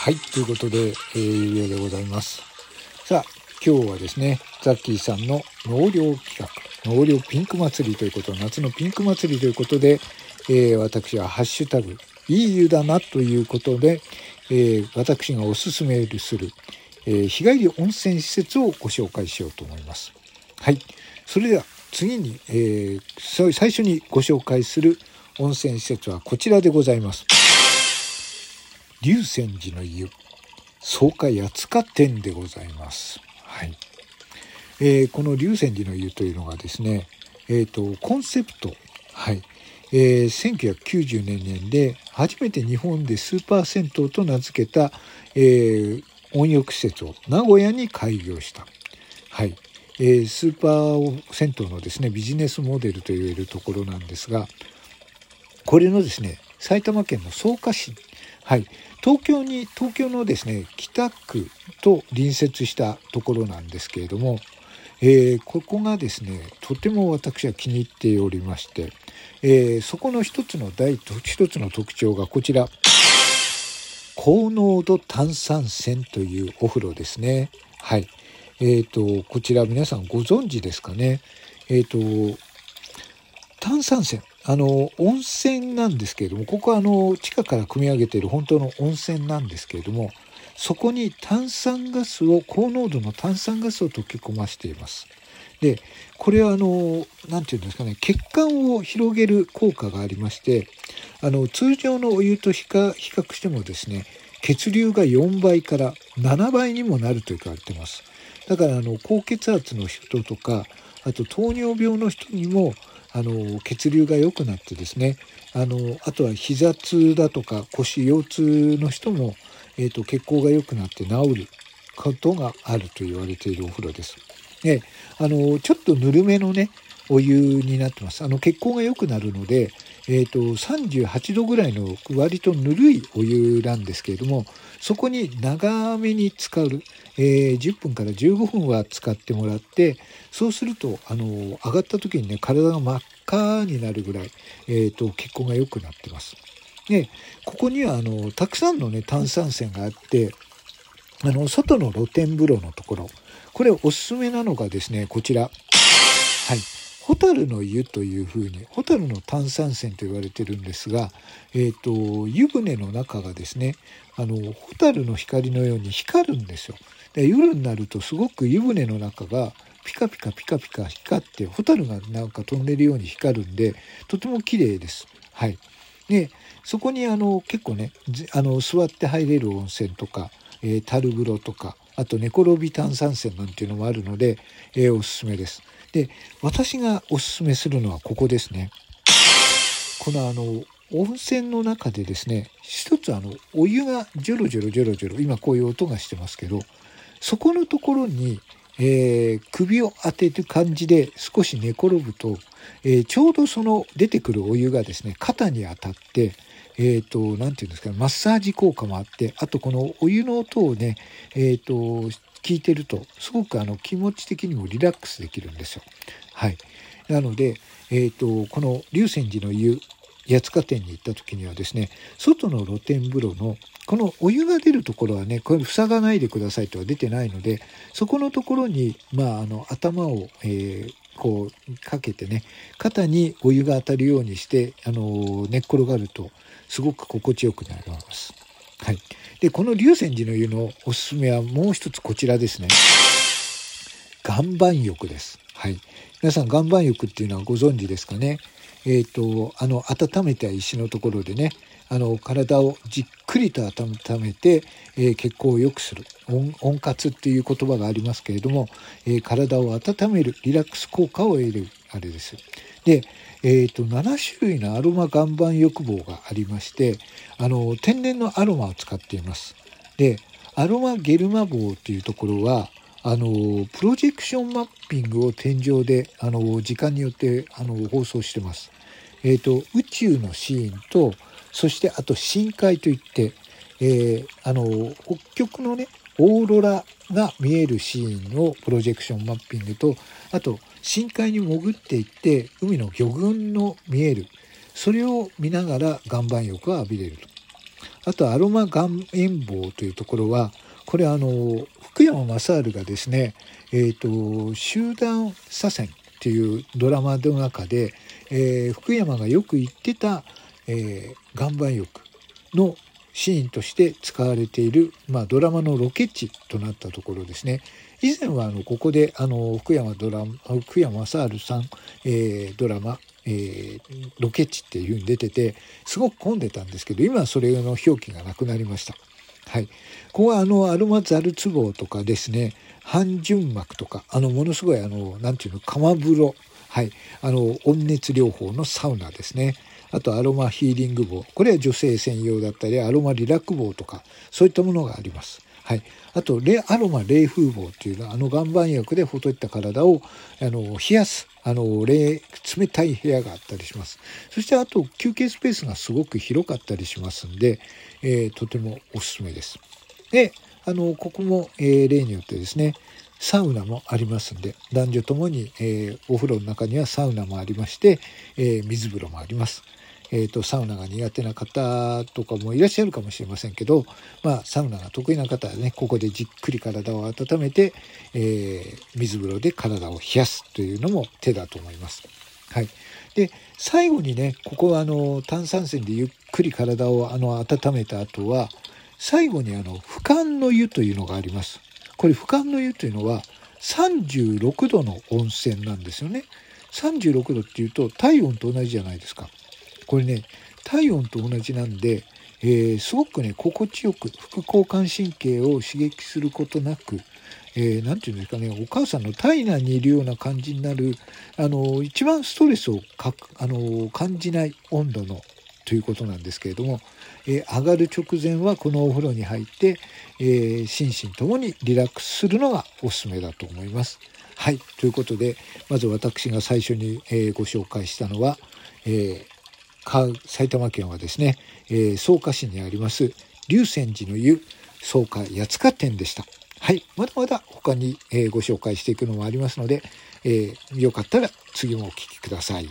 はい、ということで、えー、ゆうでございます。さあ、今日はですね、ザッキーさんの納涼企画、納涼ピンク祭りということ、夏のピンク祭りということで、えー、私はハッシュタグ、いい湯だなということで、えー、私がおすすめする、えー、日帰り温泉施設をご紹介しようと思います。はい。それでは次に、えー、最初にご紹介する温泉施設はこちらでございます。龍泉寺の湯草加八塚店でございます。はい。えー、この龍泉寺の湯というのがですね、えっ、ー、と、コンセプト、はい。えー、1990年で初めて日本でスーパー銭湯と名付けた、えー、温浴施設を名古屋に開業した。はい。えー、スーパー銭湯のですね、ビジネスモデルといえるところなんですが、これのですね、埼玉県の草加市、はい、東京に、東京のですね、北区と隣接したところなんですけれども、えー、ここがですね、とても私は気に入っておりまして、えー、そこの一つの第一つの特徴がこちら、高濃度炭酸泉というお風呂ですね。はい。え、ー、と、こちら皆さんご存知ですかね。えっ、と、炭酸泉。あの、温泉なんですけれども、ここはあの、地下から組み上げている本当の温泉なんですけれども、そこに炭酸ガスを、高濃度の炭酸ガスを溶け込ましています。で、これはあの、なんていうんですかね、血管を広げる効果がありまして、あの、通常のお湯と比較してもですね、血流が4倍から7倍にもなると言われてます。だからあの高血圧の人とかあと糖尿病の人にもあの血流が良くなってですねあのあとは膝痛だとか腰腰痛の人も、えーと、血行が良くなって治ることがあると言われているお風呂です。であのちょっとぬるめのねお湯になってます。あの血行が良くなるので、えーと、38度ぐらいの割とぬるいお湯なんですけれどもそこに長めに浸かる、えー、10分から15分は使ってもらってそうするとあの上がった時にね体が真っ赤になるぐらい、えーと、血行が良くなってます。でここにはあのたくさんのね炭酸泉があってあの外の露天風呂のところこれおすすめなのがですねこちらはいホタルの湯というふうに、ホタルの炭酸泉と言われてるんですが、え、ー、と、湯船の中がですね、あの、ホタルの光のように光るんですよ。で夜になるとすごく湯船の中がピカピカピカピカ光って、ホタルがなんか飛んでるように光るんで、とても綺麗です。はい。で、そこにあの、結構ね、あの、座って入れる温泉とか、えー、樽風呂とか、あと寝転び炭酸泉なんていうのもあるので、えー、おすすめです。で、私がおすすめするのはここですね。このあの、温泉の中でですね、一つあの、お湯がジョロジョロジョロジョロ、今こういう音がしてますけど、そこのところに、えー、首を当てる感じで少し寝転ぶと、えー、ちょうどその出てくるお湯がですね、肩に当たって、えっ、ー、と、なんていうんですか、マッサージ効果もあって、あとこのお湯の音をね、えっ、と、聞いてると、すごくあの気持ち的にもリラックスできるんですよ。はい。なので、えっ、と、この龍泉寺の湯、八塚店に行った時にはですね、外の露天風呂のこのお湯が出るところはね、これ塞がないでくださいとは出てないので、そこのところに、まあ、あの、頭を、えー、こう、かけてね、肩にお湯が当たるようにして、あの、寝っ転がると、すごく心地よくなります。はい。で、この龍泉寺の湯のおすすめはもう一つこちらですね。岩盤浴です。はい。皆さん岩盤浴っていうのはご存知ですかね？えっ、ー、と、あの、温めた石のところでね、あの、体をじっくりと温めて、えー、血行を良くする。温温活っていう言葉がありますけれども、えー、体を温める、リラックス効果を得る、あれです。で、えーと、7種類のアロマ岩盤浴棒がありましてあの天然のアロマを使っています。でアロマゲルマ棒というところはあのプロジェクションマッピングを天井であの時間によってあの放送してます。えーと、宇宙のシーンとそしてあと深海といって、えー、あの北極のねオーロラが見えるシーンをプロジェクションマッピングとあと深海に潜っていって海の魚群の見えるそれを見ながら岩盤浴を浴びれると。あとアロマ岩塩棒というところはこれあの福山雅治がですね、えーと、集団左遷っていうドラマの中で、えー、福山がよく言ってた、えー、岩盤浴のシーンとして使われている、まあ、ドラマのロケ地となったところですね以前はあのここであの福山ドラ福山雅治さん、えー、ドラマえー、ロケ地っていう風に出ててすごく混んでたんですけど今はそれの表記がなくなりました。はい、ここはあのアロマザルツボとかですね半純膜とかあのものすごいあのなんていうの釜風呂はい。あの温熱療法のサウナですね。あとアロマヒーリング棒。これは女性専用だったりアロマリラック棒とかそういったものがあります。はい、あとアロマ冷風棒っていうのはあの岩盤浴でほといった体をあの冷やすあの冷冷たい部屋があったりします。そしてあと休憩スペースがすごく広かったりしますんで、えー、とてもおすすめです。であのここも、えー、例によってですねサウナもありますんで男女ともに、えー、お風呂の中にはサウナもありまして、え水風呂もあります。えーと、サウナが苦手な方とかもいらっしゃるかもしれませんけど、まあ、サウナが得意な方はねここでじっくり体を温めて、えー、水風呂で体を冷やすというのも手だと思います。はい、で最後にねここはあの炭酸泉でゆっくり体をあの温めた後は最後にあの俯瞰の湯というのがあります。これ俯瞰の湯というのは36度の温泉なんですよね。36度っていうと体温と同じじゃないですか。これね体温と同じなんで、えー、すごくね心地よく副交感神経を刺激することなくえー、て言うんですかねお母さんの体内にいるような感じになるあの一番ストレスをかあの感じない温度のということなんですけれども、えー、上がる直前はこのお風呂に入って、えー、心身ともにリラックスするのがおすすめだと思います。はい。ということで、まず私が最初に、えご紹介したのは、え埼玉県はですね、えー、草加市にあります龍泉寺の湯草加八塚店でした。はい。まだまだ他に、えー、ご紹介していくのもありますので、えー、よかったら次もお聴きください。